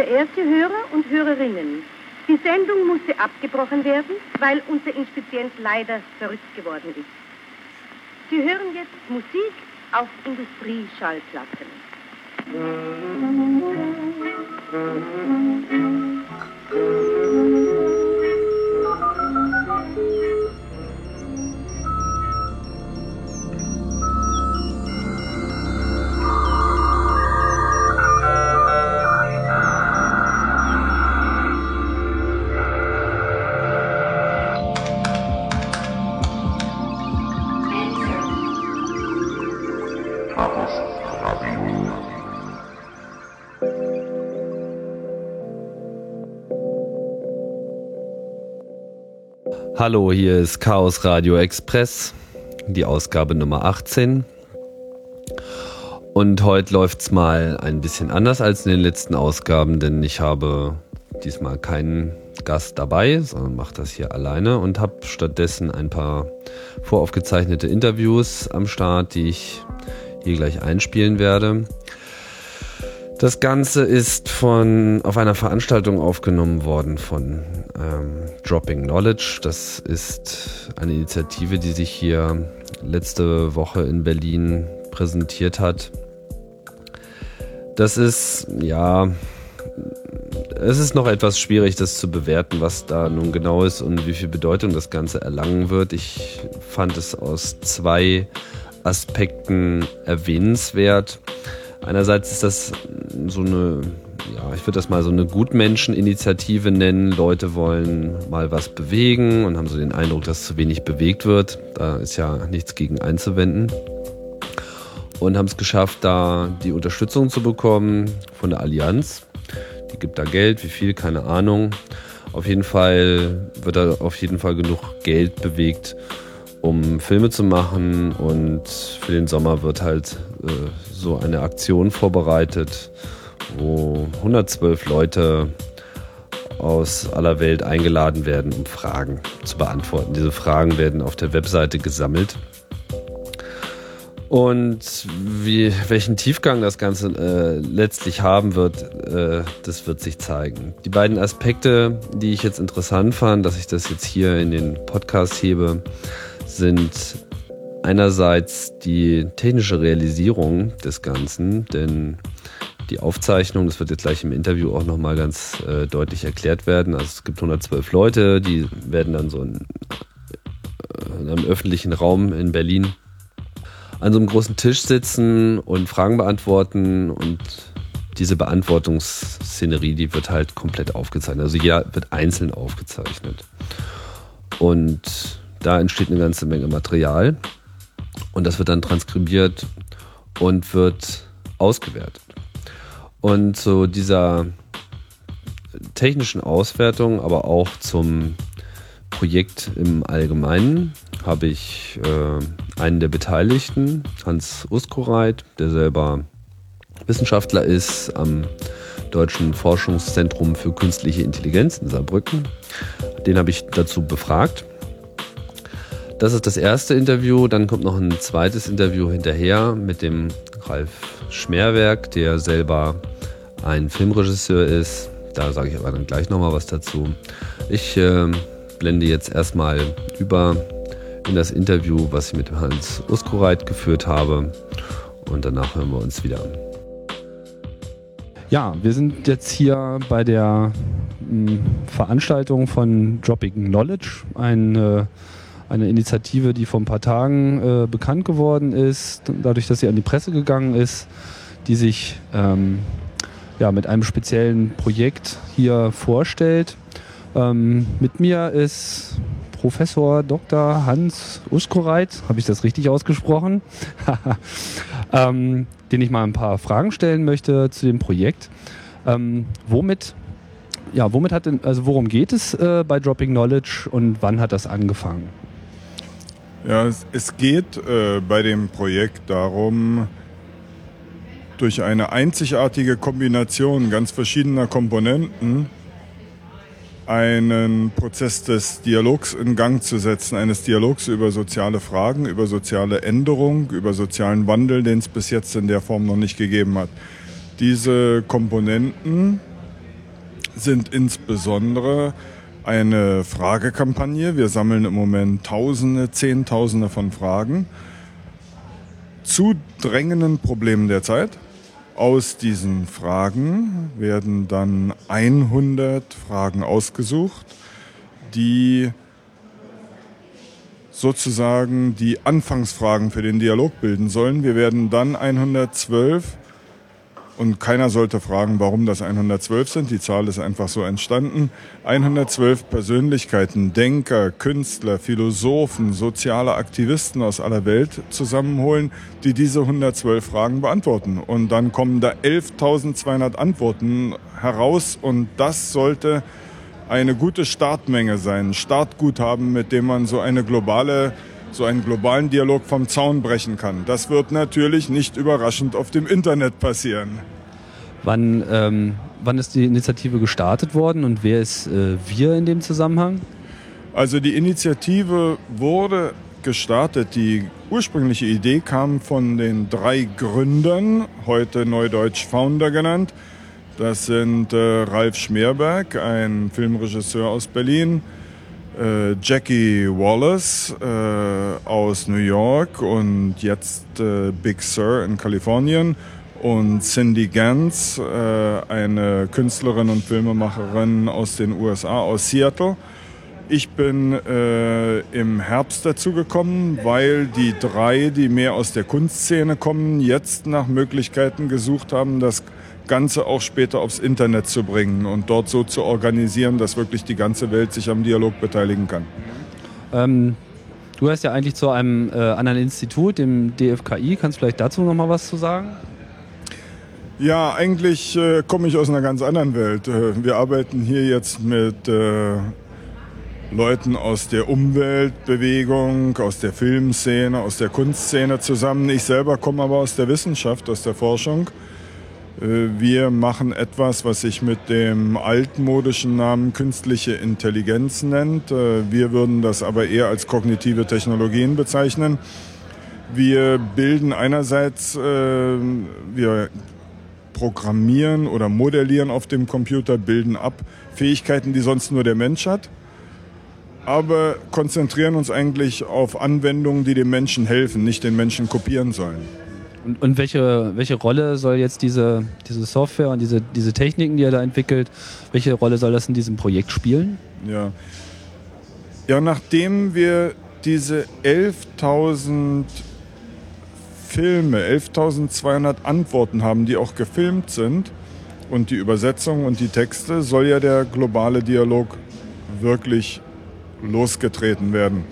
Verehrte Hörer und Hörerinnen, die Sendung musste abgebrochen werden, weil unser Inspizient leider verrückt geworden ist. Sie hören jetzt Musik auf Industrieschallplatten. Hallo, hier ist Chaos Radio Express, die Ausgabe Nummer 18. Und heute läuft es mal ein bisschen anders als in den letzten Ausgaben, denn ich habe diesmal keinen Gast dabei, sondern mache das hier alleine und habe stattdessen ein paar voraufgezeichnete Interviews am Start, die ich hier gleich einspielen werde. Das Ganze ist von auf einer Veranstaltung aufgenommen worden von ähm, Dropping Knowledge. Das ist eine Initiative, die sich hier letzte Woche in Berlin präsentiert hat. Das ist ja, es ist noch etwas schwierig, das zu bewerten, was da nun genau ist und wie viel Bedeutung das Ganze erlangen wird. Ich fand es aus zwei Aspekten erwähnenswert. Einerseits ist das so eine, ja, ich würde das mal so eine Gutmenscheninitiative nennen. Leute wollen mal was bewegen und haben so den Eindruck, dass zu wenig bewegt wird. Da ist ja nichts gegen einzuwenden. Und haben es geschafft, da die Unterstützung zu bekommen von der Allianz. Die gibt da Geld, wie viel, keine Ahnung. Auf jeden Fall wird da auf jeden Fall genug Geld bewegt, um Filme zu machen. Und für den Sommer wird halt äh, so eine Aktion vorbereitet, wo 112 Leute aus aller Welt eingeladen werden, um Fragen zu beantworten. Diese Fragen werden auf der Webseite gesammelt. Und wie, welchen Tiefgang das Ganze äh, letztlich haben wird, äh, das wird sich zeigen. Die beiden Aspekte, die ich jetzt interessant fand, dass ich das jetzt hier in den Podcast hebe, sind einerseits die technische Realisierung des Ganzen, denn die Aufzeichnung, das wird jetzt gleich im Interview auch nochmal ganz äh, deutlich erklärt werden. Also es gibt 112 Leute, die werden dann so in, äh, in einem öffentlichen Raum in Berlin an so einem großen Tisch sitzen und Fragen beantworten und diese Beantwortungsszenerie, die wird halt komplett aufgezeichnet. Also ja, wird einzeln aufgezeichnet. Und da entsteht eine ganze Menge Material. Und das wird dann transkribiert und wird ausgewertet. Und zu dieser technischen Auswertung, aber auch zum Projekt im Allgemeinen habe ich äh, einen der Beteiligten, Hans Uskoreit, der selber Wissenschaftler ist am Deutschen Forschungszentrum für künstliche Intelligenz in Saarbrücken. Den habe ich dazu befragt das ist das erste Interview. Dann kommt noch ein zweites Interview hinterher mit dem Ralf Schmerwerk, der selber ein Filmregisseur ist. Da sage ich aber dann gleich nochmal was dazu. Ich äh, blende jetzt erstmal über in das Interview, was ich mit Hans Uskureit geführt habe. Und danach hören wir uns wieder. Ja, wir sind jetzt hier bei der hm, Veranstaltung von Dropping Knowledge, ein äh, eine Initiative, die vor ein paar Tagen äh, bekannt geworden ist, dadurch, dass sie an die Presse gegangen ist, die sich ähm, ja, mit einem speziellen Projekt hier vorstellt. Ähm, mit mir ist Professor Dr. Hans Uskoreit, habe ich das richtig ausgesprochen, ähm, den ich mal ein paar Fragen stellen möchte zu dem Projekt. Ähm, womit, ja, womit hat denn, also worum geht es äh, bei Dropping Knowledge und wann hat das angefangen? Ja, es, es geht äh, bei dem Projekt darum, durch eine einzigartige Kombination ganz verschiedener Komponenten einen Prozess des Dialogs in Gang zu setzen, eines Dialogs über soziale Fragen, über soziale Änderung, über sozialen Wandel, den es bis jetzt in der Form noch nicht gegeben hat. Diese Komponenten sind insbesondere eine Fragekampagne. Wir sammeln im Moment Tausende, Zehntausende von Fragen zu drängenden Problemen der Zeit. Aus diesen Fragen werden dann 100 Fragen ausgesucht, die sozusagen die Anfangsfragen für den Dialog bilden sollen. Wir werden dann 112 und keiner sollte fragen, warum das 112 sind. Die Zahl ist einfach so entstanden. 112 Persönlichkeiten, Denker, Künstler, Philosophen, soziale Aktivisten aus aller Welt zusammenholen, die diese 112 Fragen beantworten. Und dann kommen da 11.200 Antworten heraus und das sollte eine gute Startmenge sein, Startguthaben, mit dem man so eine globale so einen globalen Dialog vom Zaun brechen kann. Das wird natürlich nicht überraschend auf dem Internet passieren. Wann, ähm, wann ist die Initiative gestartet worden und wer ist äh, wir in dem Zusammenhang? Also die Initiative wurde gestartet. Die ursprüngliche Idee kam von den drei Gründern, heute neudeutsch Founder genannt. Das sind äh, Ralf Schmerberg, ein Filmregisseur aus Berlin, äh, Jackie Wallace äh, aus New York und jetzt äh, Big Sur in Kalifornien und Cindy Gantz, äh, eine Künstlerin und Filmemacherin aus den USA, aus Seattle. Ich bin äh, im Herbst dazu gekommen, weil die drei, die mehr aus der Kunstszene kommen, jetzt nach Möglichkeiten gesucht haben, das Ganze auch später aufs Internet zu bringen und dort so zu organisieren, dass wirklich die ganze Welt sich am Dialog beteiligen kann. Ähm, du hast ja eigentlich zu einem äh, anderen Institut, dem DFKI. Kannst du vielleicht dazu noch mal was zu sagen? Ja, eigentlich äh, komme ich aus einer ganz anderen Welt. Äh, wir arbeiten hier jetzt mit äh, Leuten aus der Umweltbewegung, aus der Filmszene, aus der Kunstszene zusammen. Ich selber komme aber aus der Wissenschaft, aus der Forschung. Äh, wir machen etwas, was sich mit dem altmodischen Namen künstliche Intelligenz nennt. Äh, wir würden das aber eher als kognitive Technologien bezeichnen. Wir bilden einerseits, äh, wir programmieren oder modellieren auf dem Computer, bilden ab Fähigkeiten, die sonst nur der Mensch hat, aber konzentrieren uns eigentlich auf Anwendungen, die dem Menschen helfen, nicht den Menschen kopieren sollen. Und, und, welche, welche Rolle soll jetzt diese, diese Software und diese, diese Techniken, die er da entwickelt, welche Rolle soll das in diesem Projekt spielen? Ja, ja nachdem wir diese 11.000 Filme, 11.200 Antworten haben, die auch gefilmt sind und die Übersetzung und die Texte, soll ja der globale Dialog wirklich losgetreten werden.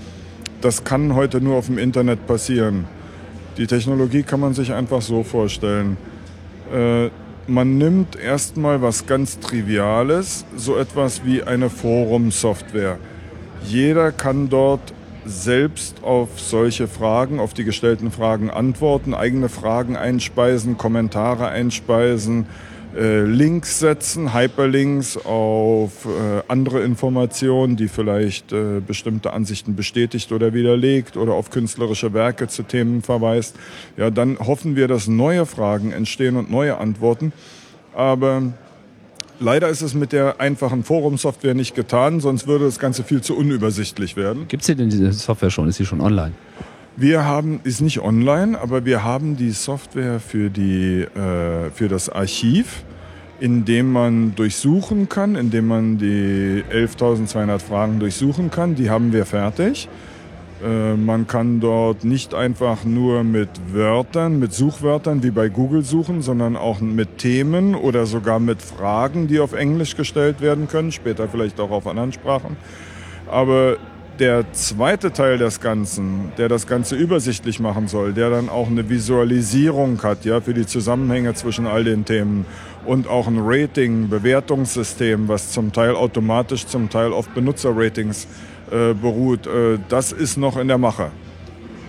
Das kann heute nur auf dem Internet passieren. Die Technologie kann man sich einfach so vorstellen. Äh, man nimmt erstmal was ganz Triviales, so etwas wie eine Forum-Software. Jeder kann dort selbst auf solche Fragen, auf die gestellten Fragen antworten, eigene Fragen einspeisen, Kommentare einspeisen, Links setzen, Hyperlinks auf äh, andere Informationen, die vielleicht äh, bestimmte Ansichten bestätigt oder widerlegt oder auf künstlerische Werke zu Themen verweist. Ja, dann hoffen wir, dass neue Fragen entstehen und neue Antworten. Aber Leider ist es mit der einfachen Forum-Software nicht getan, sonst würde das Ganze viel zu unübersichtlich werden. Gibt es denn diese Software schon? Ist sie schon online? Wir haben, ist nicht online, aber wir haben die Software für, die, äh, für das Archiv, in dem man durchsuchen kann, in dem man die 11.200 Fragen durchsuchen kann. Die haben wir fertig. Äh, man kann dort nicht einfach nur mit Wörtern, mit Suchwörtern wie bei Google suchen, sondern auch mit Themen oder sogar mit Fragen, die auf Englisch gestellt werden können, später vielleicht auch auf anderen Sprachen. Aber der zweite Teil des Ganzen, der das Ganze übersichtlich machen soll, der dann auch eine Visualisierung hat, ja, für die Zusammenhänge zwischen all den Themen und auch ein Rating, Bewertungssystem, was zum Teil automatisch, zum Teil auf Benutzerratings äh, beruht, äh, das ist noch in der Mache.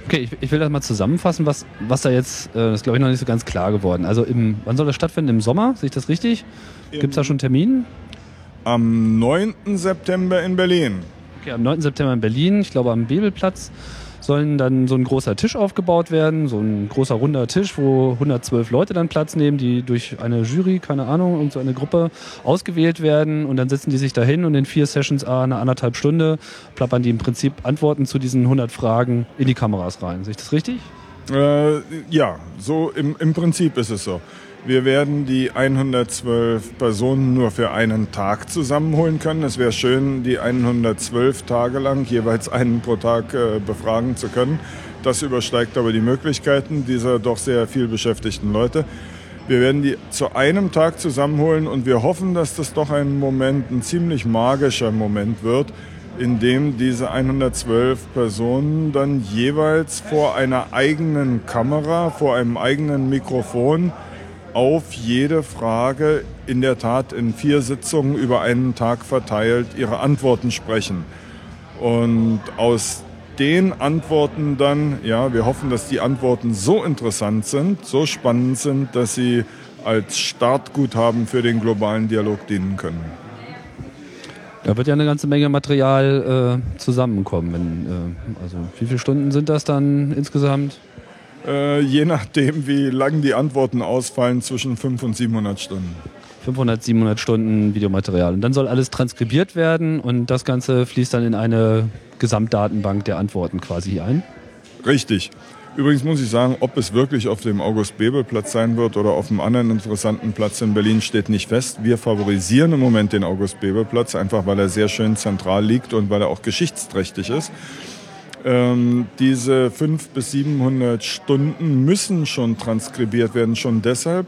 Okay, ich, ich, will das mal zusammenfassen, was, was da jetzt, äh, das ist glaube ich noch nicht so ganz klar geworden. Also im, wann soll das stattfinden? Im Sommer? Sehe ich das richtig? Gibt es da schon einen Termin? Am 9. September in Berlin. Okay, am 9. September in Berlin, ich glaube am Bebelplatz. sollen dann so ein großer Tisch aufgebaut werden, so ein großer runder Tisch, wo 112 Leute dann Platz nehmen, die durch eine Jury, keine Ahnung, und so eine Gruppe ausgewählt werden und dann sitzen die sich dahin und in vier Sessions a eine anderthalb Stunde plappern die im Prinzip Antworten zu diesen 100 Fragen in die Kameras rein. Sehe ich das richtig? Äh, ja, so im, im Prinzip ist es so. Wir werden die 112 Personen nur für einen Tag zusammenholen können. Es wäre schön, die 112 Tage lang jeweils einen pro Tag äh, befragen zu können. Das übersteigt aber die Möglichkeiten dieser doch sehr viel beschäftigten Leute. Wir werden die zu einem Tag zusammenholen und wir hoffen, dass das doch ein Moment, ein ziemlich magischer Moment wird, in dem diese 112 Personen dann jeweils vor einer eigenen Kamera, vor einem eigenen Mikrofon auf jede Frage in der Tat in vier Sitzungen über einen Tag verteilt ihre Antworten sprechen. Und aus den Antworten dann, ja, wir hoffen, dass die Antworten so interessant sind, so spannend sind, dass sie als Startguthaben für den globalen Dialog dienen können. Da wird ja eine ganze Menge Material äh, zusammenkommen. Wenn, äh, also wie viele Stunden sind das dann insgesamt? Äh, je nachdem, wie lang die Antworten ausfallen, zwischen 500 und 700 Stunden. 500, 700 Stunden Videomaterial. Und dann soll alles transkribiert werden und das Ganze fließt dann in eine Gesamtdatenbank der Antworten quasi ein? Richtig. Übrigens muss ich sagen, ob es wirklich auf dem August-Bebel-Platz sein wird oder auf einem anderen interessanten Platz in Berlin, steht nicht fest. Wir favorisieren im Moment den August-Bebel-Platz, einfach weil er sehr schön zentral liegt und weil er auch geschichtsträchtig ist. Ähm, diese 500 bis 700 Stunden müssen schon transkribiert werden, schon deshalb,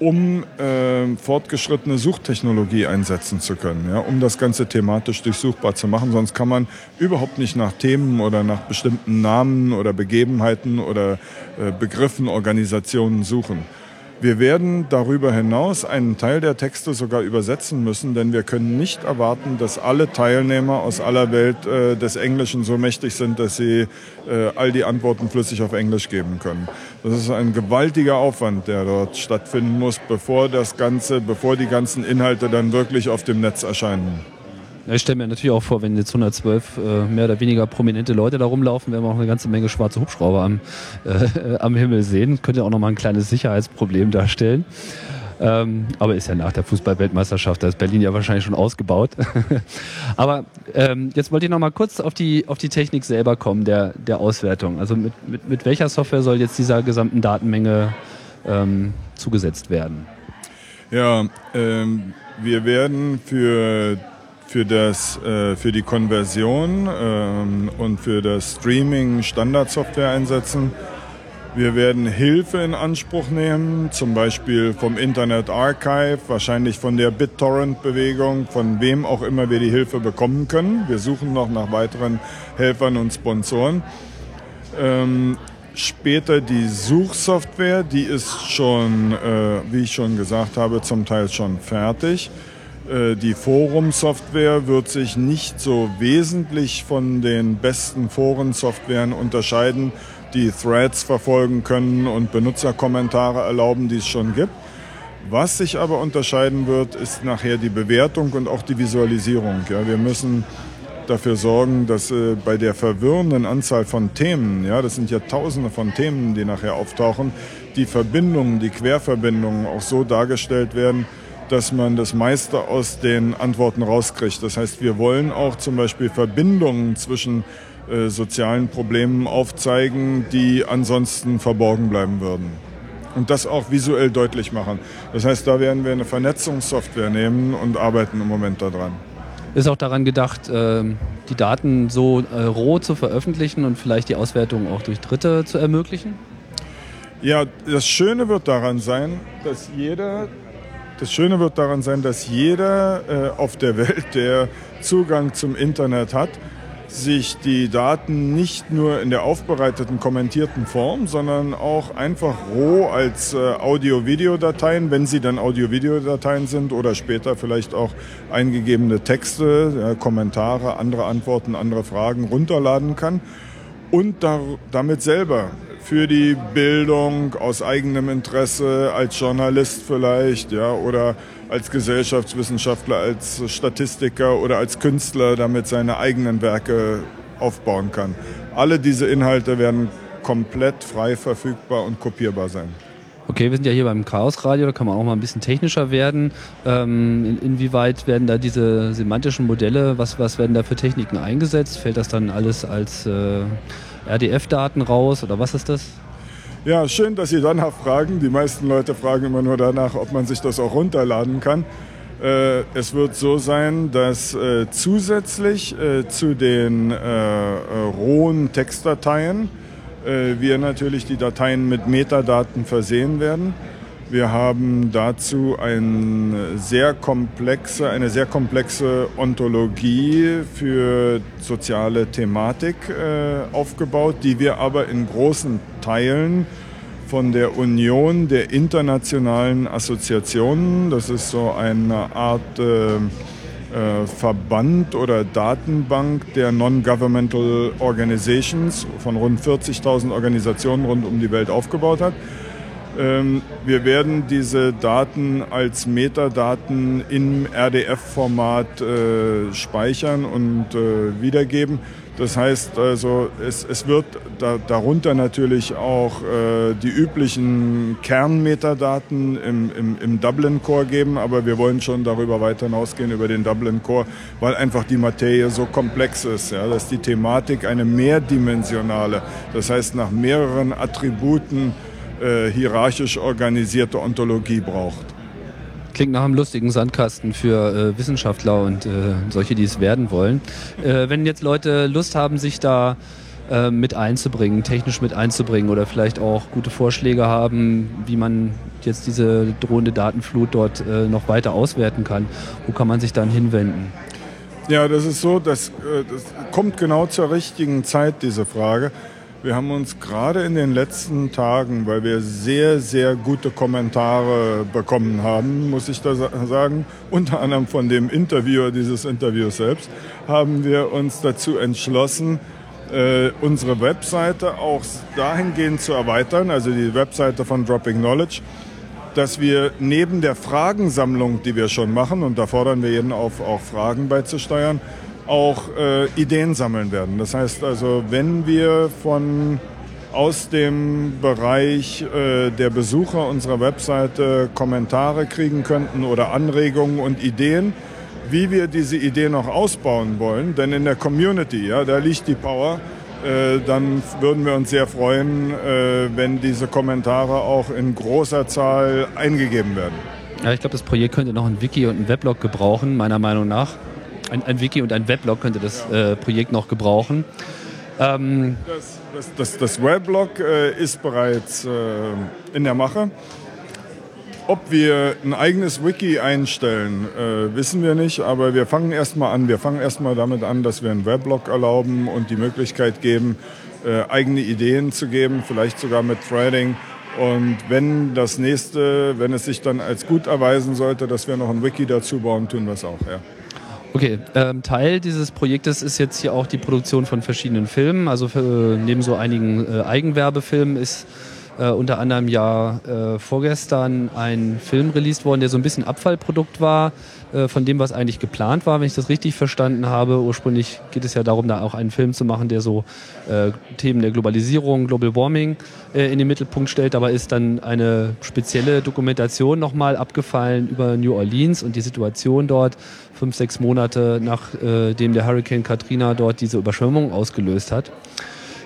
um äh, fortgeschrittene Suchtechnologie einsetzen zu können, ja, um das Ganze thematisch durchsuchbar zu machen. Sonst kann man überhaupt nicht nach Themen oder nach bestimmten Namen oder Begebenheiten oder äh, Begriffen, Organisationen suchen. Wir werden darüber hinaus einen Teil der Texte sogar übersetzen müssen, denn wir können nicht erwarten, dass alle Teilnehmer aus aller Welt äh, des Englischen so mächtig sind, dass sie äh, all die Antworten flüssig auf Englisch geben können. Das ist ein gewaltiger Aufwand, der dort stattfinden muss, bevor das Ganze, bevor die ganzen Inhalte dann wirklich auf dem Netz erscheinen. Ich stelle mir natürlich auch vor, wenn jetzt 112 äh, mehr oder weniger prominente Leute da rumlaufen, werden wir auch eine ganze Menge schwarze Hubschrauber am, äh, am Himmel sehen. Könnte auch nochmal ein kleines Sicherheitsproblem darstellen. Ähm, aber ist ja nach der Fußballweltmeisterschaft, da ist Berlin ja wahrscheinlich schon ausgebaut. aber ähm, jetzt wollte ich noch mal kurz auf die, auf die Technik selber kommen, der, der Auswertung. Also mit, mit, mit welcher Software soll jetzt dieser gesamten Datenmenge ähm, zugesetzt werden? Ja, ähm, wir werden für für, das, äh, für die Konversion ähm, und für das Streaming Standardsoftware einsetzen. Wir werden Hilfe in Anspruch nehmen, zum Beispiel vom Internet Archive, wahrscheinlich von der BitTorrent-Bewegung, von wem auch immer wir die Hilfe bekommen können. Wir suchen noch nach weiteren Helfern und Sponsoren. Ähm, später die Suchsoftware, die ist schon, äh, wie ich schon gesagt habe, zum Teil schon fertig. Äh, die Forum-Software wird sich nicht so wesentlich von den besten Forensoftwaren unterscheiden, die Threads verfolgen können und Benutzerkommentare erlauben, die es schon gibt. Was sich aber unterscheiden wird, ist nachher die Bewertung und auch die Visualisierung. Ja, wir müssen dafür sorgen, dass äh, bei der verwirrenden Anzahl von Themen, ja, das sind ja tausende von Themen, die nachher auftauchen, die Verbindungen, die Querverbindungen auch so dargestellt werden, dass man das meiste aus den Antworten rauskriegt. Das heißt, wir wollen auch zum Beispiel Verbindungen zwischen äh, sozialen Problemen aufzeigen, die ansonsten verborgen bleiben würden. Und das auch visuell deutlich machen. Das heißt, da werden wir eine Vernetzungssoftware nehmen und arbeiten im Moment daran. Ist auch daran gedacht, ähm, die Daten so äh, roh zu veröffentlichen und vielleicht die Auswertung auch durch Dritte zu ermöglichen? Ja, das Schöne wird daran sein, dass jeder das Schöne wird daran sein, dass jeder äh, auf der Welt, der Zugang zum Internet hat, sich die Daten nicht nur in der aufbereiteten, kommentierten Form, sondern auch einfach roh als äh, Audio-Video-Dateien, wenn sie dann Audio-Video-Dateien sind oder später vielleicht auch eingegebene Texte, ja, Kommentare, andere Antworten, andere Fragen runterladen kann und da, damit selber für die Bildung aus eigenem Interesse, als Journalist vielleicht, ja, oder als Gesellschaftswissenschaftler, als Statistiker oder als Künstler damit seine eigenen Werke aufbauen kann. Alle diese Inhalte werden komplett frei verfügbar und kopierbar sein. Okay, wir sind ja hier beim Chaos Radio, da kann man auch mal ein bisschen technischer werden. Ähm, in, inwieweit werden da diese semantischen Modelle, was, was werden da für Techniken eingesetzt? Fällt das dann alles als äh, RDF-Daten raus oder was ist das? Ja, schön, dass Sie danach fragen. Die meisten Leute fragen immer nur danach, ob man sich das auch runterladen kann. Äh, es wird so sein, dass äh, zusätzlich äh, zu den äh, äh, rohen Textdateien äh, wir natürlich die Dateien mit Metadaten versehen werden. Wir haben dazu ein sehr komplexe, eine sehr komplexe Ontologie für soziale Thematik äh, aufgebaut, die wir aber in großen Teilen von der Union der internationalen Assoziationen, das ist so eine Art äh, äh, Verband oder Datenbank der Non-Governmental Organizations von rund 40.000 Organisationen rund um die Welt aufgebaut hat. Ähm, wir werden diese Daten als Metadaten im RDF-Format äh, speichern und äh, wiedergeben. Das heißt also, es, es wird da, darunter natürlich auch äh, die üblichen Kernmetadaten im, im, im Dublin Core geben, aber wir wollen schon darüber weiter hinausgehen, über den Dublin Core, weil einfach die Materie so komplex ist, ja, dass die Thematik eine mehrdimensionale, das heißt nach mehreren Attributen äh, hierarchisch organisierte Ontologie braucht. Klingt nach einem lustigen Sandkasten für äh, Wissenschaftler und äh, solche, die es werden wollen. Äh, wenn jetzt Leute Lust haben, sich da äh, mit einzubringen, technisch mit einzubringen oder vielleicht auch gute Vorschläge haben, wie man jetzt diese drohende Datenflut dort äh, noch weiter auswerten kann, wo kann man sich dann hinwenden? Ja, das ist so, das, das kommt genau zur richtigen Zeit, diese Frage. Wir haben uns gerade in den letzten Tagen, weil wir sehr, sehr gute Kommentare bekommen haben, muss ich da sagen, unter anderem von dem Interviewer dieses Interviews selbst, haben wir uns dazu entschlossen, äh, unsere Webseite auch dahingehend zu erweitern, also die Webseite von Dropping Knowledge, dass wir neben der Fragensammlung, die wir schon machen, und da fordern wir jeden auf, auch Fragen beizusteuern, auch äh, Ideen sammeln werden. Das heißt also, wenn wir von aus dem Bereich äh, der Besucher unserer Webseite Kommentare kriegen könnten oder Anregungen und Ideen, wie wir diese Idee noch ausbauen wollen, denn in der Community, ja, da liegt die Power, äh, dann würden wir uns sehr freuen, äh, wenn diese Kommentare auch in großer Zahl eingegeben werden. Ja, ich glaube, das Projekt könnte noch ein Wiki und ein Weblog gebrauchen, meiner Meinung nach. Ein, ein Wiki und ein Weblog könnte das äh, Projekt noch gebrauchen. Ähm das, das, das, das, Weblog äh, ist bereits äh, in der Mache. Ob wir ein eigenes Wiki einstellen, äh, wissen wir nicht, aber wir fangen erstmal an. Wir fangen erstmal damit an, dass wir einen Weblog erlauben und die Möglichkeit geben, äh, eigene Ideen zu geben, vielleicht sogar mit Threading. Und wenn das nächste, wenn es sich dann als gut erweisen sollte, dass wir noch ein Wiki dazu bauen, tun wir es auch. Ja. Okay, ähm, Teil dieses Projektes ist jetzt hier auch die Produktion von verschiedenen Filmen. Also für, neben so einigen äh, Eigenwerbefilmen ist äh, unter anderem ja äh, vorgestern ein Film released worden, der so ein bisschen Abfallprodukt war äh, von dem, was eigentlich geplant war, wenn ich das richtig verstanden habe. Ursprünglich geht es ja darum, da auch einen Film zu machen, der so äh, Themen der Globalisierung, Global Warming äh, in den Mittelpunkt stellt. Aber ist dann eine spezielle Dokumentation nochmal abgefallen über New Orleans und die Situation dort fünf, sechs Monate nachdem der Hurricane Katrina dort diese Überschwemmung ausgelöst hat.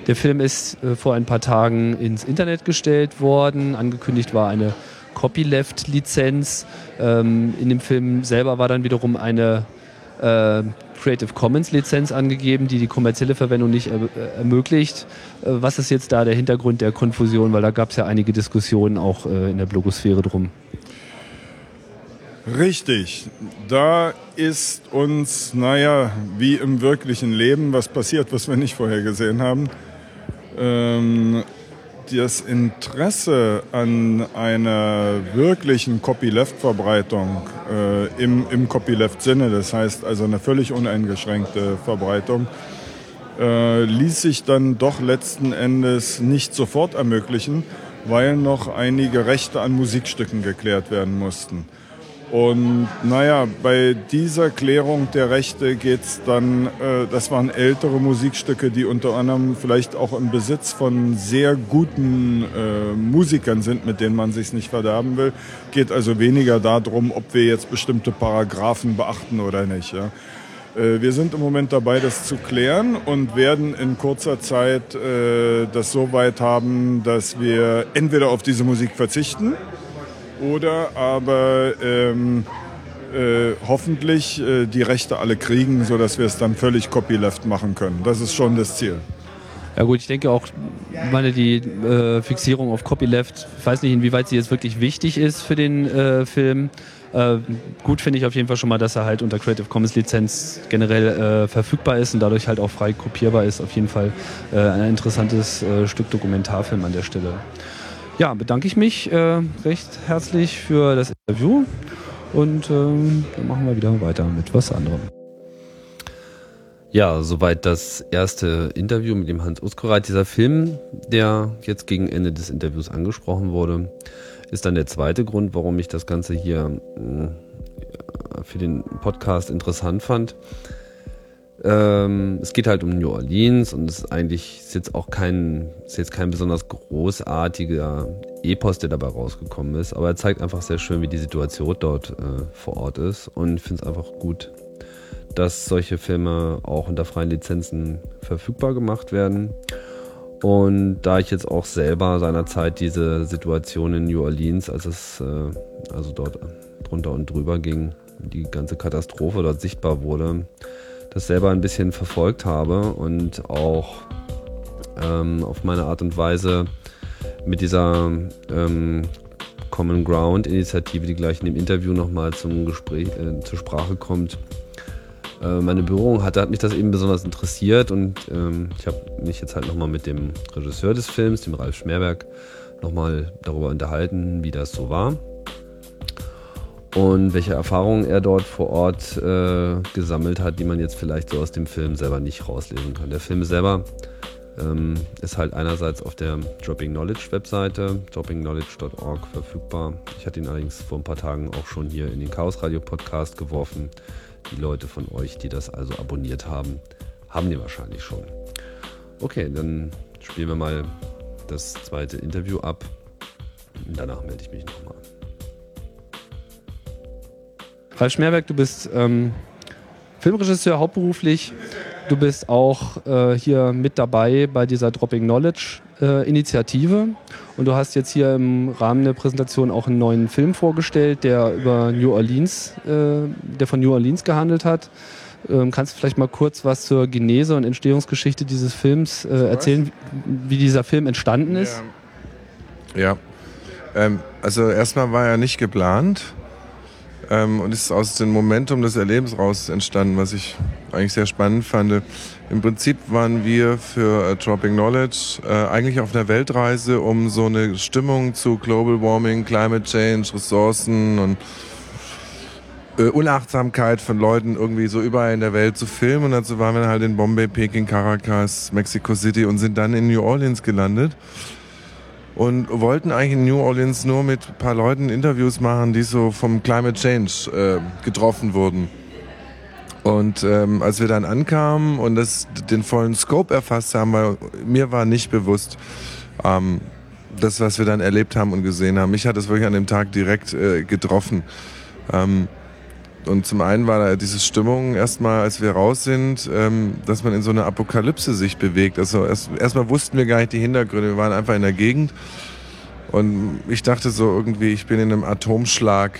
Der Film ist äh, vor ein paar Tagen ins Internet gestellt worden. Angekündigt war eine Copyleft-Lizenz. Ähm, in dem Film selber war dann wiederum eine äh, Creative Commons-Lizenz angegeben, die die kommerzielle Verwendung nicht er äh, ermöglicht. Äh, was ist jetzt da der Hintergrund der Konfusion? Weil da gab es ja einige Diskussionen auch äh, in der Blogosphäre drum. Richtig. Da ist uns, naja, wie im wirklichen Leben, was passiert, was wir nicht vorher gesehen haben ähm, das Interesse an einer wirklichen Copyleft-Verbreitung äh, im, im Copyleft-Sinne, das heißt also eine völlig uneingeschränkte Verbreitung, äh, ließ sich dann doch letzten Endes nicht sofort ermöglichen, weil noch einige Rechte an Musikstücken geklärt werden mussten. Und naja, bei dieser Klärung der Rechte geht's dann, äh, das waren ältere Musikstücke, die unter anderem vielleicht auch im Besitz von sehr guten äh, Musikern sind, mit denen man sich nicht verderben will. Geht also weniger darum, ob wir jetzt bestimmte Paragraphen beachten oder nicht. Ja. Äh, wir sind im Moment dabei, das zu klären und werden in kurzer Zeit äh, das so weit haben, dass wir entweder auf diese Musik verzichten, oder aber ähm, äh, hoffentlich äh, die Rechte alle kriegen, sodass wir es dann völlig copyleft machen können. Das ist schon das Ziel. Ja gut, ich denke auch, meine die äh, Fixierung auf Copyleft, ich weiß nicht, inwieweit sie jetzt wirklich wichtig ist für den äh, Film. Äh, gut finde ich auf jeden Fall schon mal, dass er halt unter Creative Commons Lizenz generell äh, verfügbar ist und dadurch halt auch frei kopierbar ist. Auf jeden Fall äh, ein interessantes äh, Stück Dokumentarfilm an der Stelle ja, bedanke ich mich äh, recht herzlich für das Interview und ähm, dann machen wir wieder weiter mit was anderem. Ja, soweit das erste Interview mit dem Hans Uskoreit. Dieser Film, der jetzt gegen Ende des Interviews angesprochen wurde, ist dann der zweite Grund, warum ich das Ganze hier äh, für den Podcast interessant fand. Ähm, es geht halt um New Orleans und es ist eigentlich ist jetzt auch kein, ist jetzt kein besonders großartiger Epos, der dabei rausgekommen ist, aber er zeigt einfach sehr schön, wie die Situation dort äh, vor Ort ist und ich finde es einfach gut, dass solche Filme auch unter freien Lizenzen verfügbar gemacht werden. Und da ich jetzt auch selber seinerzeit diese Situation in New Orleans, als es äh, also dort drunter und drüber ging, die ganze Katastrophe dort sichtbar wurde, das selber ein bisschen verfolgt habe und auch ähm, auf meine Art und Weise mit dieser ähm, Common Ground Initiative, die gleich in dem Interview nochmal zum Gespräch, äh, zur Sprache kommt, äh, meine Berührung hatte, hat mich das eben besonders interessiert und ähm, ich habe mich jetzt halt nochmal mit dem Regisseur des Films, dem Ralf Schmerberg, nochmal darüber unterhalten, wie das so war und welche Erfahrungen er dort vor Ort äh, gesammelt hat, die man jetzt vielleicht so aus dem Film selber nicht rauslesen kann. Der Film selber ähm, ist halt einerseits auf der Dropping Knowledge Webseite, droppingknowledge.org verfügbar. Ich hatte ihn allerdings vor ein paar Tagen auch schon hier in den Chaos Radio Podcast geworfen. Die Leute von euch, die das also abonniert haben, haben die wahrscheinlich schon. Okay, dann spielen wir mal das zweite Interview ab. Danach melde ich mich nochmal. Ralf Schmerberg, du bist ähm, Filmregisseur hauptberuflich. Du bist auch äh, hier mit dabei bei dieser Dropping Knowledge äh, Initiative. Und du hast jetzt hier im Rahmen der Präsentation auch einen neuen Film vorgestellt, der über New Orleans, äh, der von New Orleans gehandelt hat. Ähm, kannst du vielleicht mal kurz was zur Genese und Entstehungsgeschichte dieses Films äh, erzählen, wie dieser Film entstanden ist? Ja, ja. Ähm, also erstmal war er nicht geplant ähm, und ist aus dem Momentum des Erlebens raus entstanden, was ich eigentlich sehr spannend fand. Im Prinzip waren wir für äh, Dropping Knowledge äh, eigentlich auf einer Weltreise, um so eine Stimmung zu Global Warming, Climate Change, Ressourcen und äh, Unachtsamkeit von Leuten irgendwie so überall in der Welt zu filmen. Und dazu waren wir halt in Bombay, Peking, Caracas, Mexico City und sind dann in New Orleans gelandet und wollten eigentlich in New Orleans nur mit ein paar Leuten Interviews machen, die so vom Climate Change äh, getroffen wurden. Und ähm, als wir dann ankamen und das, den vollen Scope erfasst haben, weil mir war nicht bewusst, ähm, das, was wir dann erlebt haben und gesehen haben. Mich hat es wirklich an dem Tag direkt äh, getroffen. Ähm, und zum einen war da diese Stimmung erstmal, als wir raus sind, ähm, dass man in so eine Apokalypse sich bewegt. Also erst, erstmal wussten wir gar nicht die Hintergründe. Wir waren einfach in der Gegend. Und ich dachte so irgendwie, ich bin in einem Atomschlag,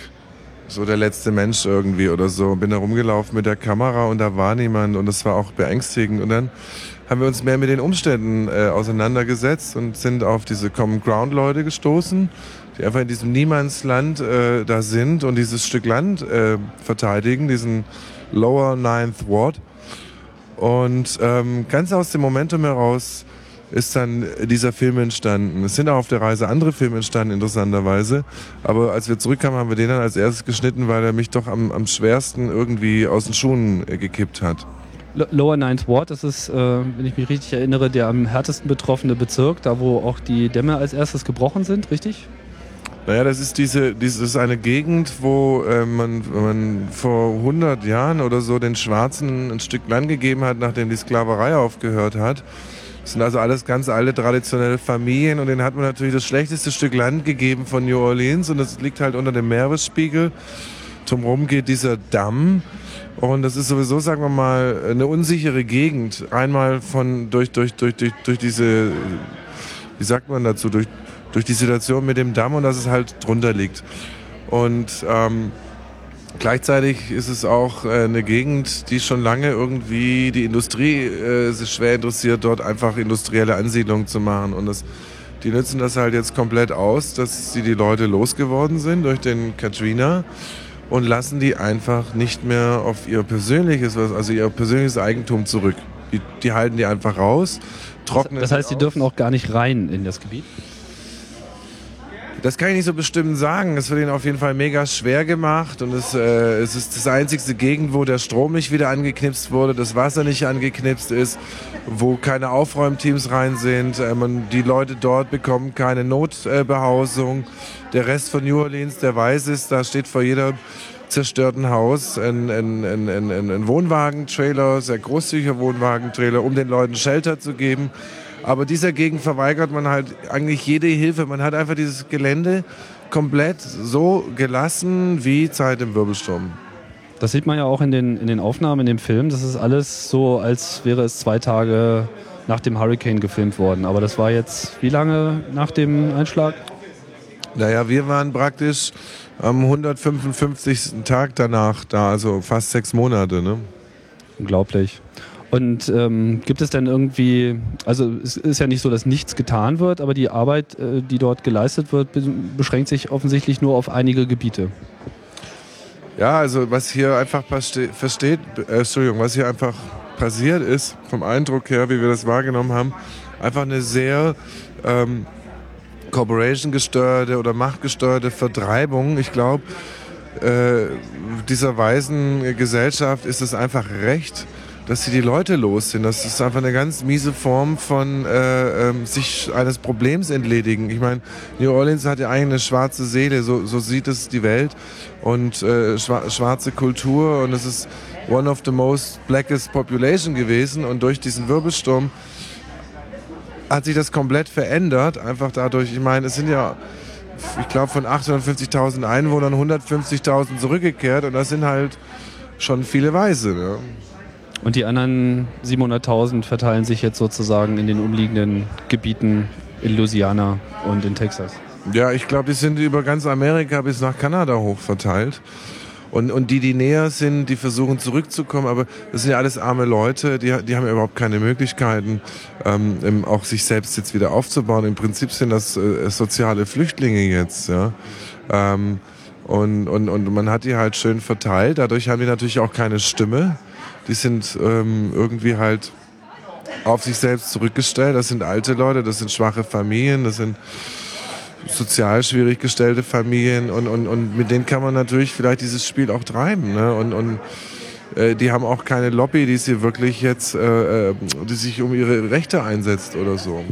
so der letzte Mensch irgendwie oder so. Bin da rumgelaufen mit der Kamera und da war niemand und das war auch beängstigend. Und dann haben wir uns mehr mit den Umständen äh, auseinandergesetzt und sind auf diese Common Ground Leute gestoßen die einfach in diesem Niemandsland äh, da sind und dieses Stück Land äh, verteidigen, diesen Lower Ninth Ward. Und ähm, ganz aus dem Momentum heraus ist dann dieser Film entstanden. Es sind auch auf der Reise andere Filme entstanden, interessanterweise. Aber als wir zurückkamen, haben wir den dann als erstes geschnitten, weil er mich doch am, am schwersten irgendwie aus den Schuhen äh, gekippt hat. Lower Ninth Ward, das ist, äh, wenn ich mich richtig erinnere, der am härtesten betroffene Bezirk, da wo auch die Dämme als erstes gebrochen sind, richtig? Naja, das ist diese, das ist eine Gegend, wo äh, man, man vor 100 Jahren oder so den Schwarzen ein Stück Land gegeben hat, nachdem die Sklaverei aufgehört hat. Das sind also alles ganz alte traditionelle Familien und denen hat man natürlich das schlechteste Stück Land gegeben von New Orleans und das liegt halt unter dem Meeresspiegel. Drumherum geht dieser Damm und das ist sowieso, sagen wir mal, eine unsichere Gegend. Einmal von durch, durch, durch, durch, durch diese, wie sagt man dazu, durch durch die Situation mit dem Damm und dass es halt drunter liegt. Und ähm, gleichzeitig ist es auch äh, eine Gegend, die schon lange irgendwie die Industrie äh, sich schwer interessiert, dort einfach industrielle Ansiedlungen zu machen. Und das, die nutzen das halt jetzt komplett aus, dass sie die Leute losgeworden sind durch den Katrina und lassen die einfach nicht mehr auf ihr persönliches, also ihr persönliches Eigentum zurück. Die, die halten die einfach raus, trocknen. Das heißt, die dürfen auch gar nicht rein in das Gebiet? Das kann ich nicht so bestimmt sagen. Es wird ihnen auf jeden Fall mega schwer gemacht und es, äh, es ist das einzigste Gegend, wo der Strom nicht wieder angeknipst wurde, das Wasser nicht angeknipst ist, wo keine Aufräumteams rein sind. Äh, man, die Leute dort bekommen keine Notbehausung. der Rest von New Orleans, der weiß ist, da steht vor jeder zerstörten Haus ein, ein, ein, ein, ein Wohnwagentrailer, sehr großzügiger Wohnwagentrailer, um den Leuten Shelter zu geben. Aber dieser Gegend verweigert man halt eigentlich jede Hilfe. Man hat einfach dieses Gelände komplett so gelassen wie Zeit im Wirbelsturm. Das sieht man ja auch in den, in den Aufnahmen, in dem Film. Das ist alles so, als wäre es zwei Tage nach dem Hurricane gefilmt worden. Aber das war jetzt wie lange nach dem Einschlag? Naja, wir waren praktisch am 155. Tag danach da, also fast sechs Monate. Ne? Unglaublich. Und ähm, gibt es denn irgendwie, also es ist ja nicht so, dass nichts getan wird, aber die Arbeit, äh, die dort geleistet wird, beschränkt sich offensichtlich nur auf einige Gebiete. Ja, also was hier einfach versteht, äh, Entschuldigung, was hier einfach passiert ist, vom Eindruck her, wie wir das wahrgenommen haben, einfach eine sehr ähm, Corporation gesteuerte oder machtgesteuerte Vertreibung. Ich glaube, äh, dieser weisen Gesellschaft ist es einfach recht, dass sie die Leute los sind. Das ist einfach eine ganz miese Form von äh, ähm, sich eines Problems entledigen. Ich meine, New Orleans hat ja eigentlich eine schwarze Seele, so, so sieht es die Welt und äh, schwarze Kultur und es ist one of the most blackest population gewesen und durch diesen Wirbelsturm hat sich das komplett verändert. Einfach dadurch, ich meine, es sind ja ich glaube, von 850.000 Einwohnern 150.000 zurückgekehrt und das sind halt schon viele Weise. Ne? Und die anderen 700.000 verteilen sich jetzt sozusagen in den umliegenden Gebieten in Louisiana und in Texas. Ja, ich glaube, die sind über ganz Amerika bis nach Kanada hoch verteilt. Und, und die, die näher sind, die versuchen zurückzukommen, aber das sind ja alles arme Leute, die, die haben ja überhaupt keine Möglichkeiten, ähm, auch sich selbst jetzt wieder aufzubauen. Im Prinzip sind das äh, soziale Flüchtlinge jetzt, ja. Ähm, und, und, und man hat die halt schön verteilt. Dadurch haben die natürlich auch keine Stimme die sind ähm, irgendwie halt auf sich selbst zurückgestellt. Das sind alte Leute, das sind schwache Familien, das sind sozial schwierig gestellte Familien und, und, und mit denen kann man natürlich vielleicht dieses Spiel auch treiben. Ne? Und, und äh, die haben auch keine Lobby, die sie wirklich jetzt, äh, äh, die sich um ihre Rechte einsetzt oder so.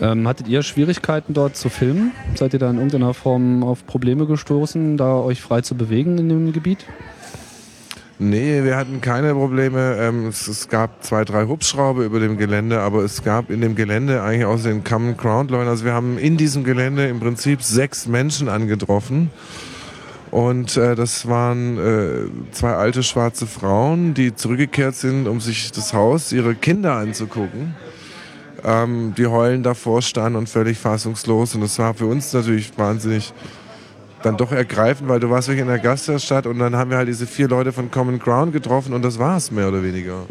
Ähm, hattet ihr Schwierigkeiten dort zu filmen? Seid ihr da in irgendeiner Form auf Probleme gestoßen, da euch frei zu bewegen in dem Gebiet? Nee, wir hatten keine Probleme. Ähm, es, gab zwei, drei Hubschrauber über dem Gelände, aber es gab in dem Gelände eigentlich außer den Common Ground Leuten, also wir haben in diesem Gelände im Prinzip sechs Menschen angetroffen. Und äh, das waren äh, zwei alte schwarze Frauen, die zurückgekehrt sind, um sich das Haus, ihre Kinder anzugucken. Ähm, die heulen davor standen und völlig fassungslos. Und das war für uns natürlich wahnsinnig dann doch ergreifen, weil du warst wirklich in der Gaststadt und dann haben wir halt diese vier Leute von Common Ground getroffen und das war es mehr oder weniger.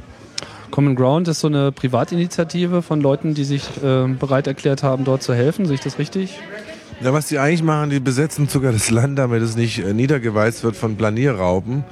Common Ground ist so eine Privatinitiative von Leuten, die sich äh, bereit erklärt haben, dort zu helfen. Sehe ich das richtig? Ja, was die eigentlich machen, die besetzen sogar das Land, damit es nicht äh, niedergeweizt wird von Planierrauben.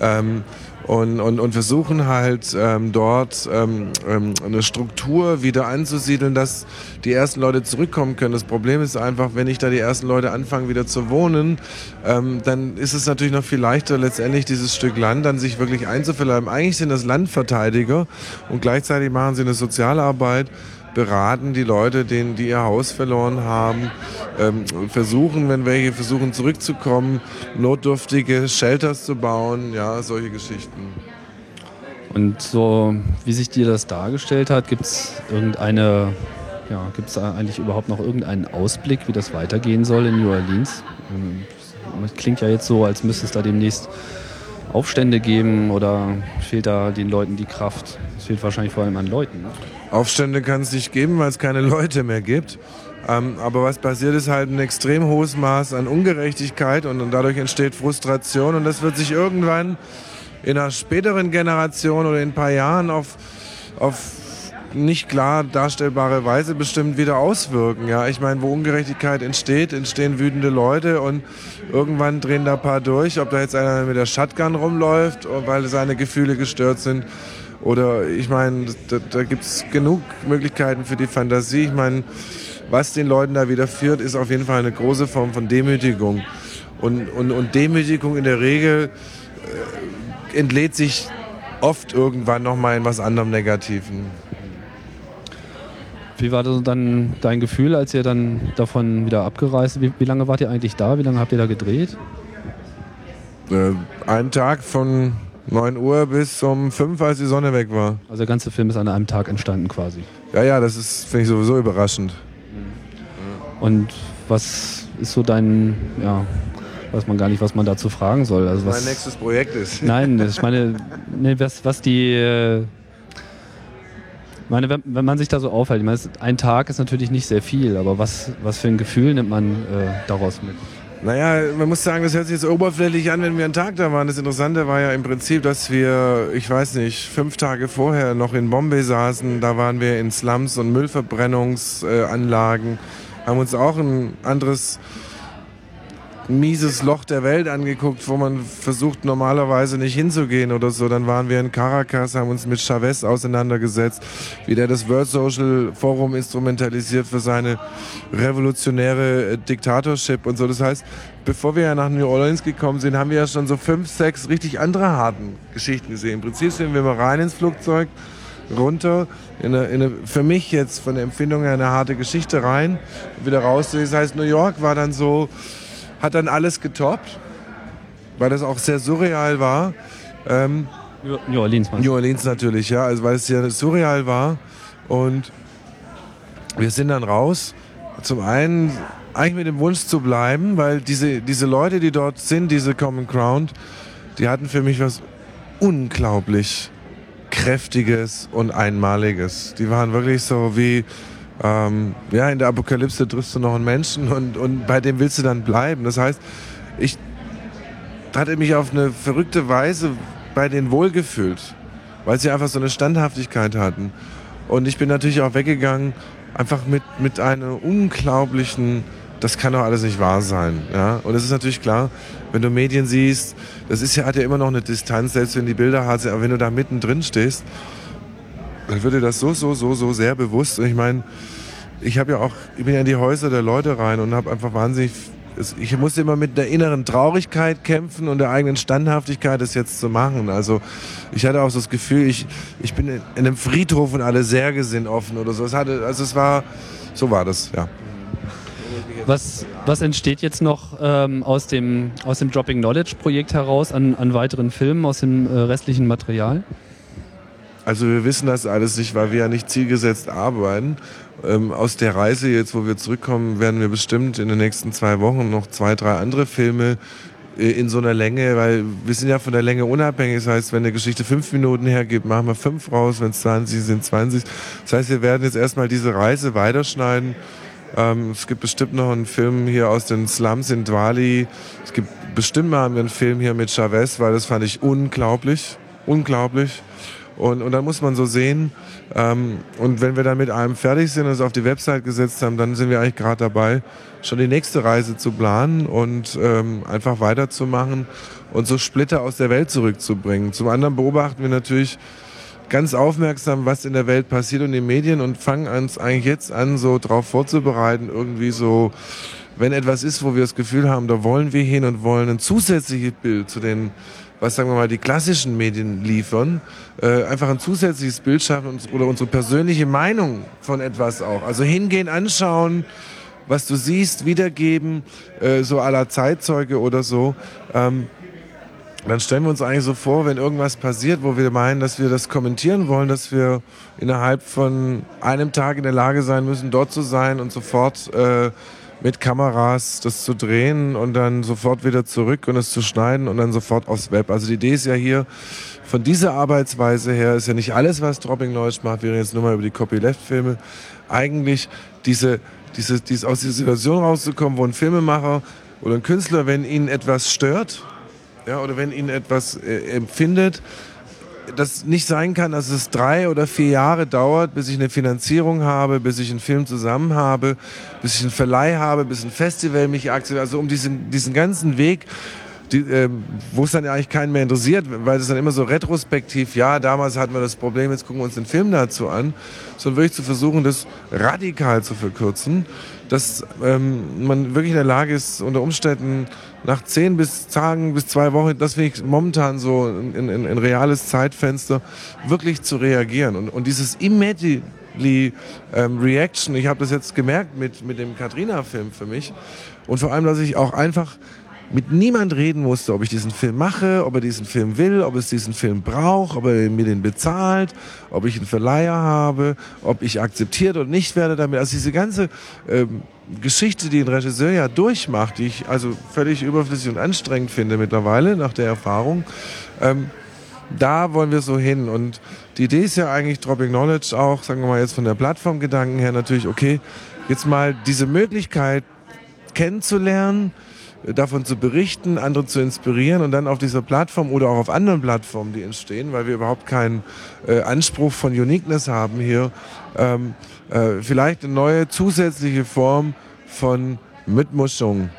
Ähm, und, und, und versuchen halt ähm, dort ähm, ähm, eine Struktur wieder anzusiedeln, dass die ersten Leute zurückkommen können. Das Problem ist einfach, wenn ich da die ersten Leute anfangen wieder zu wohnen, ähm, dann ist es natürlich noch viel leichter, letztendlich dieses Stück Land dann sich wirklich einzuverleiben. Eigentlich sind das Landverteidiger und gleichzeitig machen sie eine Sozialarbeit beraten die Leute, denen, die ihr Haus verloren haben, ähm, versuchen, wenn welche versuchen zurückzukommen, notdürftige Shelters zu bauen, ja, solche Geschichten. Und so, wie sich dir das dargestellt hat, gibt es irgendeine, ja, gibt es eigentlich überhaupt noch irgendeinen Ausblick, wie das weitergehen soll in New Orleans? Ähm, klingt ja jetzt so, als müsste es da demnächst Aufstände geben oder fehlt da den Leuten die Kraft? Es fehlt wahrscheinlich vor allem an Leuten. Ne? Aufstände kann es nicht geben, weil es keine Leute mehr gibt. Ähm, aber was passiert ist halt ein extrem hohes Maß an Ungerechtigkeit und, und dadurch entsteht Frustration und das wird sich irgendwann in einer späteren Generation oder in ein paar Jahren auf, auf nicht klar darstellbare Weise bestimmt wieder auswirken. Ja, ich meine, wo Ungerechtigkeit entsteht, entstehen wütende Leute und irgendwann drehen da ein paar durch, ob da jetzt einer mit der Shotgun rumläuft, weil seine Gefühle gestört sind. Oder ich meine, da, da gibt es genug Möglichkeiten für die Fantasie. Ich meine, was den Leuten da widerführt, ist auf jeden Fall eine große Form von Demütigung. Und, und, und Demütigung in der Regel äh, entlädt sich oft irgendwann nochmal in was anderem Negativen. Wie war das dann dein Gefühl, als ihr dann davon wieder abgereist wie, wie lange wart ihr eigentlich da? Wie lange habt ihr da gedreht? Äh, einen Tag von 9 Uhr bis um 5, als die Sonne weg war. Also der ganze Film ist an einem Tag entstanden quasi. Ja, ja, das ist, finde ich sowieso überraschend. Und was ist so dein, ja, weiß man gar nicht, was man dazu fragen soll. Also was mein nächstes Projekt ist. Nein, ich meine, ne, was, was die äh, meine, wenn, wenn, man sich da so aufhält, ich meine, ein Tag ist natürlich nicht sehr viel, aber was, was für ein Gefühl nimmt man äh, daraus mit? Naja, man muss sagen, das hört sich jetzt oberflächlich an, wenn wir einen Tag da waren. Das Interessante war ja im Prinzip, dass wir, ich weiß nicht, fünf Tage vorher noch in Bombay saßen. Da waren wir in Slums und Müllverbrennungsanlagen, haben uns auch ein anderes mieses Loch der Welt angeguckt, wo man versucht normalerweise nicht hinzugehen oder so. Dann waren wir in Caracas, haben uns mit Chavez auseinandergesetzt, wie der das World Social Forum instrumentalisiert für seine revolutionäre Diktatorship und so. Das heißt, bevor wir ja nach New Orleans gekommen sind, haben wir ja schon so fünf, sechs richtig andere harten Geschichten gesehen. Im Prinzip sind wir mal rein ins Flugzeug, runter, in eine, in eine, für mich jetzt von der Empfindung her eine harte Geschichte rein, wieder raus. Das heißt, New York war dann so, hat dann alles getoppt, weil das auch sehr surreal war. Ähm, New Orleans, man. New Orleans natürlich, ja, also weil es sehr surreal war. Und wir sind dann raus. Zum einen eigentlich mit dem Wunsch zu bleiben, weil diese, diese Leute, die dort sind, diese Common Ground, die hatten für mich was unglaublich Kräftiges und Einmaliges. Die waren wirklich so wie ähm, ja, in der Apokalypse triffst du noch einen Menschen und, und bei dem willst du dann bleiben. Das heißt, ich hatte mich auf eine verrückte Weise bei denen wohlgefühlt, weil sie einfach so eine Standhaftigkeit hatten. Und ich bin natürlich auch weggegangen, einfach mit, mit einer unglaublichen, das kann doch alles nicht wahr sein. Ja? Und es ist natürlich klar, wenn du Medien siehst, das ist ja, hat ja immer noch eine Distanz, selbst wenn die Bilder hart sind, aber wenn du da mittendrin stehst, dann wird dir das so, so, so, so sehr bewusst. Und ich meine, ich habe ja auch, ich bin ja in die Häuser der Leute rein und habe einfach wahnsinnig, ich musste immer mit der inneren Traurigkeit kämpfen und der eigenen Standhaftigkeit, das jetzt zu machen. Also ich hatte auch so das Gefühl, ich, ich bin in einem Friedhof und alle Särge sind offen oder so. Es hatte, also es war, so war das, ja. Was, was entsteht jetzt noch ähm, aus, dem, aus dem Dropping Knowledge Projekt heraus an, an weiteren Filmen, aus dem äh, restlichen Material? Also wir wissen das alles nicht, weil wir ja nicht zielgesetzt arbeiten. Ähm, aus der Reise jetzt, wo wir zurückkommen, werden wir bestimmt in den nächsten zwei Wochen noch zwei, drei andere Filme äh, in so einer Länge, weil wir sind ja von der Länge unabhängig. Das heißt, wenn eine Geschichte fünf Minuten hergibt, machen wir fünf raus, wenn es 20 sind, 20. Das heißt, wir werden jetzt erstmal diese Reise weiterschneiden. Ähm, es gibt bestimmt noch einen Film hier aus den Slums in Dwali. Es gibt bestimmt mal einen Film hier mit Chavez, weil das fand ich unglaublich. Unglaublich. Und, und dann muss man so sehen, ähm, und wenn wir dann mit allem fertig sind und es auf die Website gesetzt haben, dann sind wir eigentlich gerade dabei, schon die nächste Reise zu planen und ähm, einfach weiterzumachen und so Splitter aus der Welt zurückzubringen. Zum anderen beobachten wir natürlich ganz aufmerksam, was in der Welt passiert und in den Medien und fangen uns eigentlich jetzt an, so darauf vorzubereiten, irgendwie so, wenn etwas ist, wo wir das Gefühl haben, da wollen wir hin und wollen ein zusätzliches Bild zu den was sagen wir mal die klassischen Medien liefern, äh, einfach ein zusätzliches Bild schaffen oder unsere persönliche Meinung von etwas auch. Also hingehen, anschauen, was du siehst, wiedergeben, äh, so aller Zeitzeuge oder so. Ähm, dann stellen wir uns eigentlich so vor, wenn irgendwas passiert, wo wir meinen, dass wir das kommentieren wollen, dass wir innerhalb von einem Tag in der Lage sein müssen, dort zu sein und sofort äh, mit Kameras das zu drehen und dann sofort wieder zurück und es zu schneiden und dann sofort aufs Web. Also die Idee ist ja hier, von dieser Arbeitsweise her ist ja nicht alles, was Dropping Knowledge macht, wir reden jetzt nur mal über die Copyleft-Filme, eigentlich diese, diese, diese, aus dieser Situation rauszukommen, wo ein Filmemacher oder ein Künstler, wenn ihn etwas stört, ja, oder wenn ihn etwas äh, empfindet, das nicht sein kann, dass es drei oder vier Jahre dauert, bis ich eine Finanzierung habe, bis ich einen Film zusammen habe, bis ich einen Verleih habe, bis ein Festival mich aktiviert. Also um diesen, diesen ganzen Weg die, äh, wo es dann eigentlich keinen mehr interessiert, weil es dann immer so retrospektiv, ja, damals hatten wir das Problem, jetzt gucken wir uns den Film dazu an, sondern wirklich zu versuchen, das radikal zu verkürzen, dass ähm, man wirklich in der Lage ist, unter Umständen nach zehn bis Tagen bis zwei Wochen, das finde ich momentan so ein, ein, ein reales Zeitfenster, wirklich zu reagieren. Und, und dieses immediately ähm, Reaction, ich habe das jetzt gemerkt mit, mit dem Katrina-Film für mich. Und vor allem, dass ich auch einfach mit niemand reden musste, ob ich diesen Film mache, ob er diesen Film will, ob es diesen Film braucht, ob er mir den bezahlt, ob ich einen Verleiher habe, ob ich akzeptiert oder nicht werde damit. Also diese ganze ähm, Geschichte, die ein Regisseur ja durchmacht, die ich also völlig überflüssig und anstrengend finde mittlerweile nach der Erfahrung, ähm, da wollen wir so hin. Und die Idee ist ja eigentlich Dropping Knowledge auch, sagen wir mal jetzt von der Plattformgedanken her natürlich, okay, jetzt mal diese Möglichkeit kennenzulernen, davon zu berichten, andere zu inspirieren und dann auf dieser Plattform oder auch auf anderen Plattformen, die entstehen, weil wir überhaupt keinen äh, Anspruch von Uniqueness haben hier, ähm, äh, vielleicht eine neue zusätzliche Form von Mitmischung.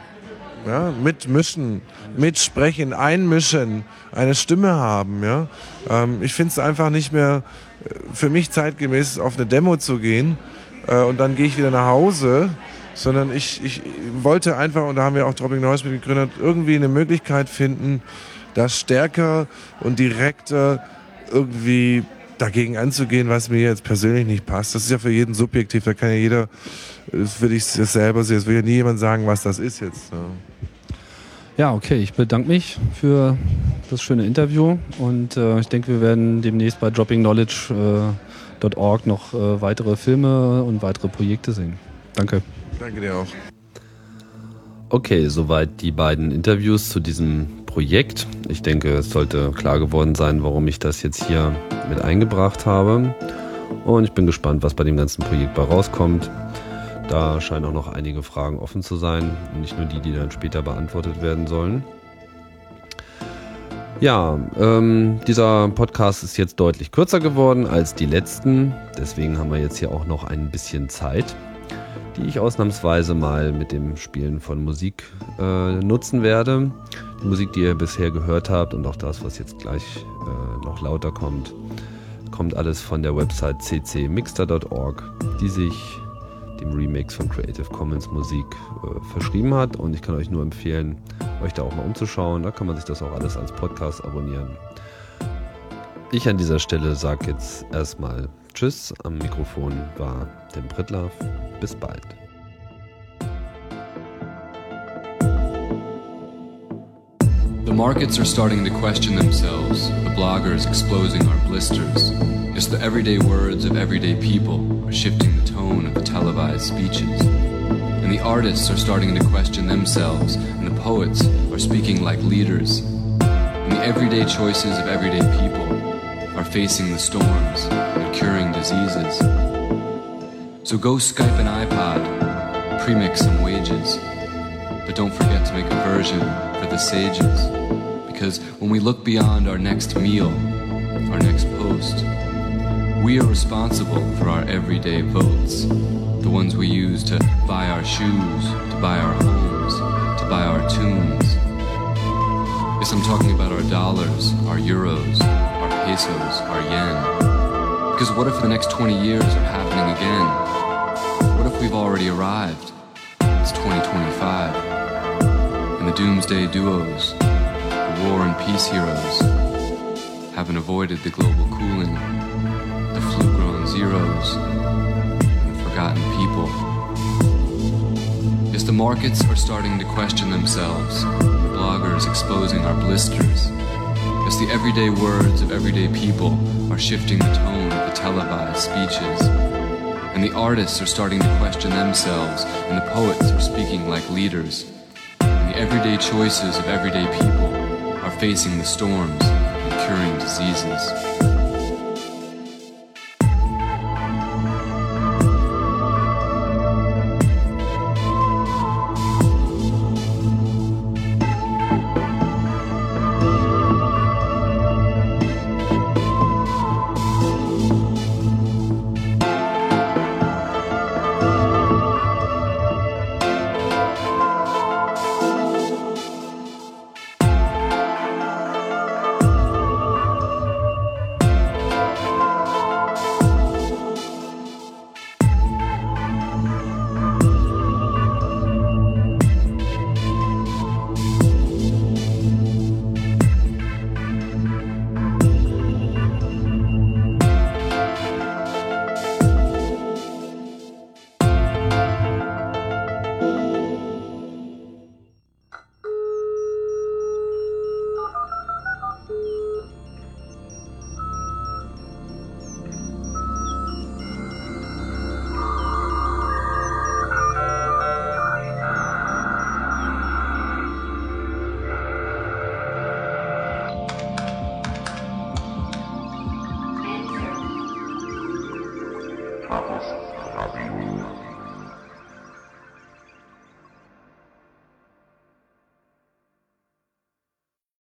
Ja, mitmischen, mitsprechen, einmischen, eine Stimme haben. Ja? Ähm, ich finde es einfach nicht mehr äh, für mich zeitgemäß, auf eine Demo zu gehen äh, und dann gehe ich wieder nach Hause sondern ich, ich wollte einfach, und da haben wir auch Dropping Noise mit gegründet, irgendwie eine Möglichkeit finden, das stärker und direkter irgendwie dagegen anzugehen, was mir jetzt persönlich nicht passt. Das ist ja für jeden subjektiv, da kann ja jeder, das will ich selber sehen, es will ja nie jemand sagen, was das ist jetzt. Ja. Ja, okay, ich bedanke mich für das schöne Interview und äh, ich denke, wir werden demnächst bei droppingknowledge.org äh, noch äh, weitere Filme und weitere Projekte sehen. Danke. Danke dir auch. Okay, soweit die beiden Interviews zu diesem Projekt. Ich denke, es sollte klar geworden sein, warum ich das jetzt hier mit eingebracht habe. Und ich bin gespannt, was bei dem ganzen Projekt bei rauskommt. Da scheinen auch noch einige Fragen offen zu sein und nicht nur die, die dann später beantwortet werden sollen. Ja, ähm, dieser Podcast ist jetzt deutlich kürzer geworden als die letzten. Deswegen haben wir jetzt hier auch noch ein bisschen Zeit die ich ausnahmsweise mal mit dem Spielen von Musik äh, nutzen werde. Die Musik, die ihr bisher gehört habt und auch das, was jetzt gleich äh, noch lauter kommt, kommt alles von der Website ccmixter.org, die sich dem Remix von Creative Commons Musik äh, verschrieben hat. Und ich kann euch nur empfehlen, euch da auch mal umzuschauen. Da kann man sich das auch alles als Podcast abonnieren. Ich an dieser Stelle sage jetzt erstmal Tschüss. Am Mikrofon war Bis bald. The markets are starting to question themselves, the bloggers exposing our blisters. It's the everyday words of everyday people are shifting the tone of the televised speeches. And the artists are starting to question themselves, and the poets are speaking like leaders. And the everyday choices of everyday people are facing the storms and curing diseases. So go Skype an iPod, premix some wages. But don't forget to make a version for the sages. Because when we look beyond our next meal, our next post, we are responsible for our everyday votes. The ones we use to buy our shoes, to buy our homes, to buy our tunes. Yes, I'm talking about our dollars, our euros, our pesos, our yen. Because what if the next 20 years are happening again? What if we've already arrived? It's 2025. And the doomsday duos, the war and peace heroes haven't avoided the global cooling, the flu-grown zeros, and the forgotten people. Yes, the markets are starting to question themselves, bloggers exposing our blisters. Yes, the everyday words of everyday people are shifting the tone of the televised speeches. And the artists are starting to question themselves, and the poets are speaking like leaders. And the everyday choices of everyday people are facing the storms and curing diseases.